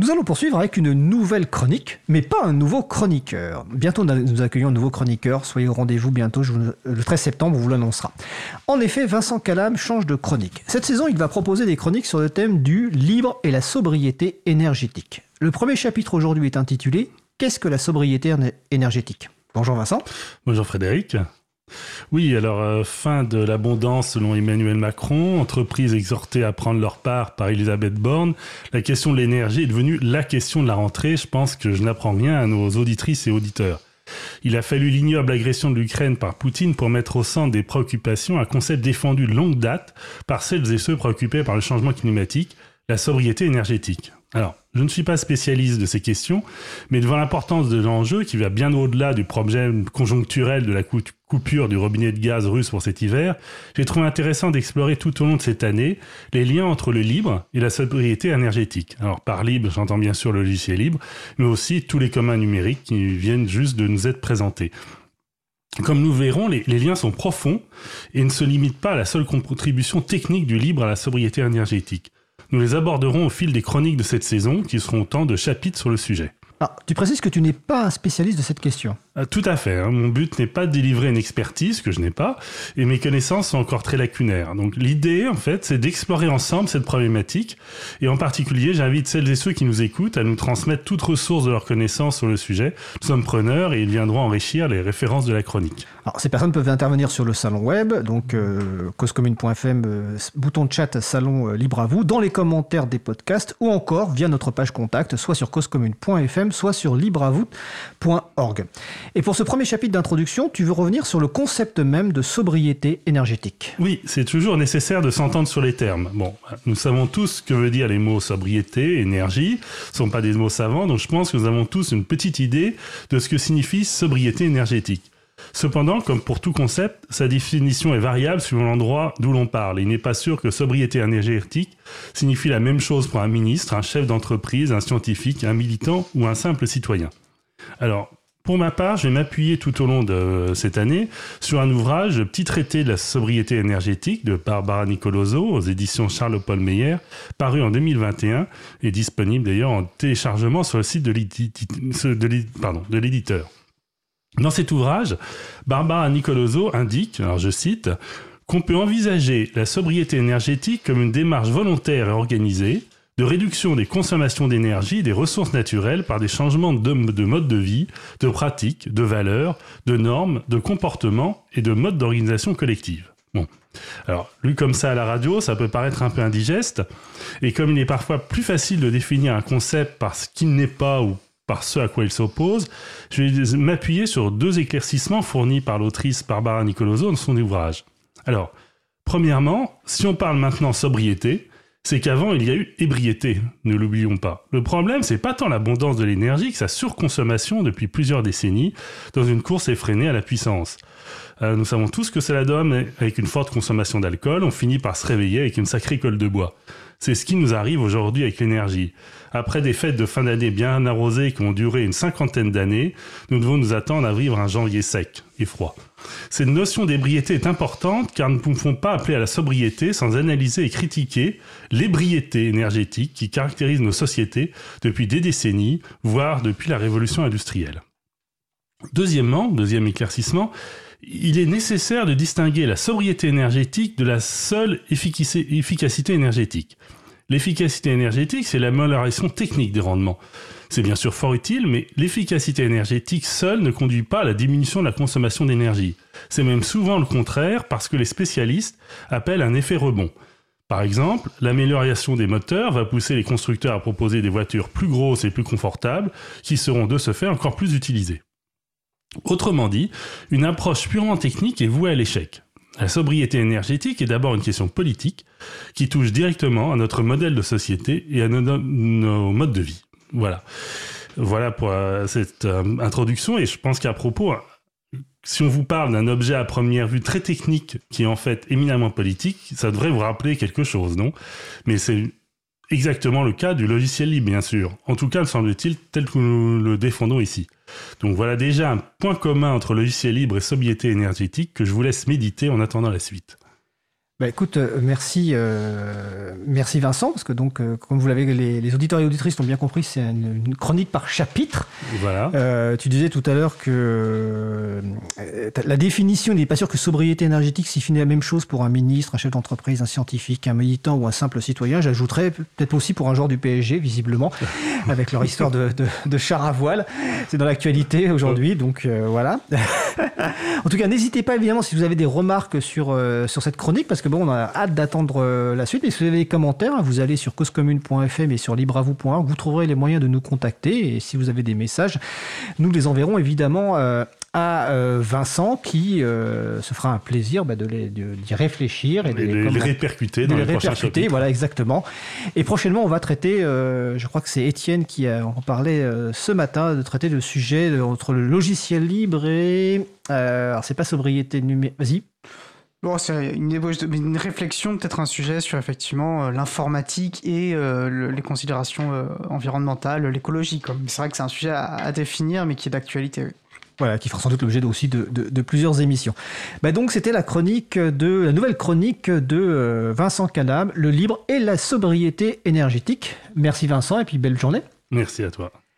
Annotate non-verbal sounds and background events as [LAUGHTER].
Nous allons poursuivre avec une nouvelle chronique, mais pas un nouveau chroniqueur. Bientôt, nous accueillons un nouveau chroniqueur. Soyez au rendez-vous bientôt, le 13 septembre, on vous l'annoncera. En effet, Vincent Calam change de chronique. Cette saison, il va proposer des chroniques sur le thème du libre et la sobriété énergétique. Le premier chapitre aujourd'hui est intitulé Qu'est-ce que la sobriété énergétique? Bonjour Vincent. Bonjour Frédéric. Oui, alors euh, fin de l'abondance selon Emmanuel Macron, entreprises exhortées à prendre leur part par Elisabeth Borne, la question de l'énergie est devenue la question de la rentrée. Je pense que je n'apprends rien à nos auditrices et auditeurs. Il a fallu l'ignoble agression de l'Ukraine par Poutine pour mettre au centre des préoccupations un concept défendu de longue date par celles et ceux préoccupés par le changement climatique, la sobriété énergétique. Alors, je ne suis pas spécialiste de ces questions, mais devant l'importance de l'enjeu qui va bien au-delà du problème conjoncturel de la coupure du robinet de gaz russe pour cet hiver, j'ai trouvé intéressant d'explorer tout au long de cette année les liens entre le libre et la sobriété énergétique. Alors par libre, j'entends bien sûr le logiciel libre, mais aussi tous les communs numériques qui viennent juste de nous être présentés. Comme nous verrons, les, les, liens sont profonds et ne se limitent pas à la seule contribution technique du libre à la sobriété énergétique. Nous les aborderons au fil des chroniques de cette saison, qui seront autant de chapitres sur le sujet. Alors, tu précises que tu n'es pas un spécialiste de cette question. Ah, tout à fait. Hein. Mon but n'est pas de délivrer une expertise que je n'ai pas, et mes connaissances sont encore très lacunaires. Donc l'idée, en fait, c'est d'explorer ensemble cette problématique, et en particulier, j'invite celles et ceux qui nous écoutent à nous transmettre toute ressource de leurs connaissances sur le sujet. Nous sommes preneurs et ils viendront enrichir les références de la chronique. Alors, ces personnes peuvent intervenir sur le salon web, donc euh, euh, bouton de chat, salon euh, libre à vous, dans les commentaires des podcasts, ou encore via notre page contact, soit sur causecommune.fm, soit sur libreavout.org. Et pour ce premier chapitre d'introduction, tu veux revenir sur le concept même de sobriété énergétique. Oui, c'est toujours nécessaire de s'entendre sur les termes. Bon, nous savons tous ce que veut dire les mots sobriété, énergie. Ce ne sont pas des mots savants, donc je pense que nous avons tous une petite idée de ce que signifie sobriété énergétique. Cependant, comme pour tout concept, sa définition est variable suivant l'endroit d'où l'on parle. Il n'est pas sûr que sobriété énergétique signifie la même chose pour un ministre, un chef d'entreprise, un scientifique, un militant ou un simple citoyen. Alors, pour ma part, je vais m'appuyer tout au long de cette année sur un ouvrage, Petit traité de la sobriété énergétique de Barbara Nicoloso aux éditions Charles-Paul Meyer, paru en 2021 et disponible d'ailleurs en téléchargement sur le site de l'éditeur. Dans cet ouvrage, Barbara Nicoloso indique, alors je cite, qu'on peut envisager la sobriété énergétique comme une démarche volontaire et organisée de réduction des consommations d'énergie et des ressources naturelles par des changements de, de mode de vie, de pratiques, de valeurs, de normes, de comportements et de modes d'organisation collective. Bon. Alors, lu comme ça à la radio, ça peut paraître un peu indigeste, et comme il est parfois plus facile de définir un concept par ce qu'il n'est pas ou par ce à quoi il s'oppose, je vais m'appuyer sur deux éclaircissements fournis par l'autrice Barbara Nicoloso dans son ouvrage. Alors, premièrement, si on parle maintenant sobriété, c'est qu'avant il y a eu ébriété, ne l'oublions pas. Le problème, c'est pas tant l'abondance de l'énergie que sa surconsommation depuis plusieurs décennies dans une course effrénée à la puissance. Euh, nous savons tous que cela donne, avec une forte consommation d'alcool, on finit par se réveiller avec une sacrée colle de bois. C'est ce qui nous arrive aujourd'hui avec l'énergie. Après des fêtes de fin d'année bien arrosées qui ont duré une cinquantaine d'années, nous devons nous attendre à vivre un janvier sec et froid. Cette notion d'ébriété est importante car nous ne pouvons pas appeler à la sobriété sans analyser et critiquer l'ébriété énergétique qui caractérise nos sociétés depuis des décennies, voire depuis la révolution industrielle. Deuxièmement, deuxième éclaircissement, il est nécessaire de distinguer la sobriété énergétique de la seule efficacité énergétique. L'efficacité énergétique, c'est l'amélioration technique des rendements. C'est bien sûr fort utile, mais l'efficacité énergétique seule ne conduit pas à la diminution de la consommation d'énergie. C'est même souvent le contraire parce que les spécialistes appellent un effet rebond. Par exemple, l'amélioration des moteurs va pousser les constructeurs à proposer des voitures plus grosses et plus confortables qui seront de ce fait encore plus utilisées. Autrement dit, une approche purement technique est vouée à l'échec. La sobriété énergétique est d'abord une question politique qui touche directement à notre modèle de société et à nos, modes de vie. Voilà. Voilà pour euh, cette euh, introduction et je pense qu'à propos, si on vous parle d'un objet à première vue très technique qui est en fait éminemment politique, ça devrait vous rappeler quelque chose, non? Mais c'est exactement le cas du logiciel libre, bien sûr. En tout cas, me semble-t-il, tel que nous le défendons ici. Donc voilà déjà un point commun entre logiciel libre et sobriété énergétique que je vous laisse méditer en attendant la suite. Bah écoute, euh, merci, euh, merci Vincent, parce que donc, euh, comme vous l'avez, les, les, auditeurs et auditrices l'ont bien compris, c'est une, une, chronique par chapitre. Voilà. Euh, tu disais tout à l'heure que euh, la définition, il n'est pas sûr que sobriété énergétique signifie la même chose pour un ministre, un chef d'entreprise, un scientifique, un militant ou un simple citoyen. J'ajouterais peut-être aussi pour un joueur du PSG, visiblement, [LAUGHS] avec leur histoire de, char à voile. C'est dans l'actualité aujourd'hui, donc voilà. [LAUGHS] en tout cas, n'hésitez pas évidemment si vous avez des remarques sur, sur cette chronique, parce que bon, on a hâte d'attendre euh, la suite. Et si vous avez des commentaires, hein, vous allez sur causecommune.fm et sur libravou.org, vous trouverez les moyens de nous contacter. Et si vous avez des messages, nous les enverrons évidemment euh, à euh, Vincent qui euh, se fera un plaisir bah, de d'y réfléchir et de les, les répercuter dans de les, les répercuter, voilà exactement. Et prochainement, on va traiter, euh, je crois que c'est Étienne qui a, en parlait euh, ce matin, de traiter le sujet de, entre le logiciel libre et euh, alors c'est pas sobriété numérique. Vas-y. Bon, c'est une, une, réflexion, peut-être un sujet sur effectivement l'informatique et euh, le, les considérations euh, environnementales, l'écologie. C'est vrai que c'est un sujet à, à, définir, mais qui est d'actualité. Qui fera sans doute l'objet aussi de, plusieurs émissions. Bah donc c'était la chronique de la nouvelle chronique de euh, Vincent Calab, le libre et la sobriété énergétique. Merci Vincent et puis belle journée. Merci à toi.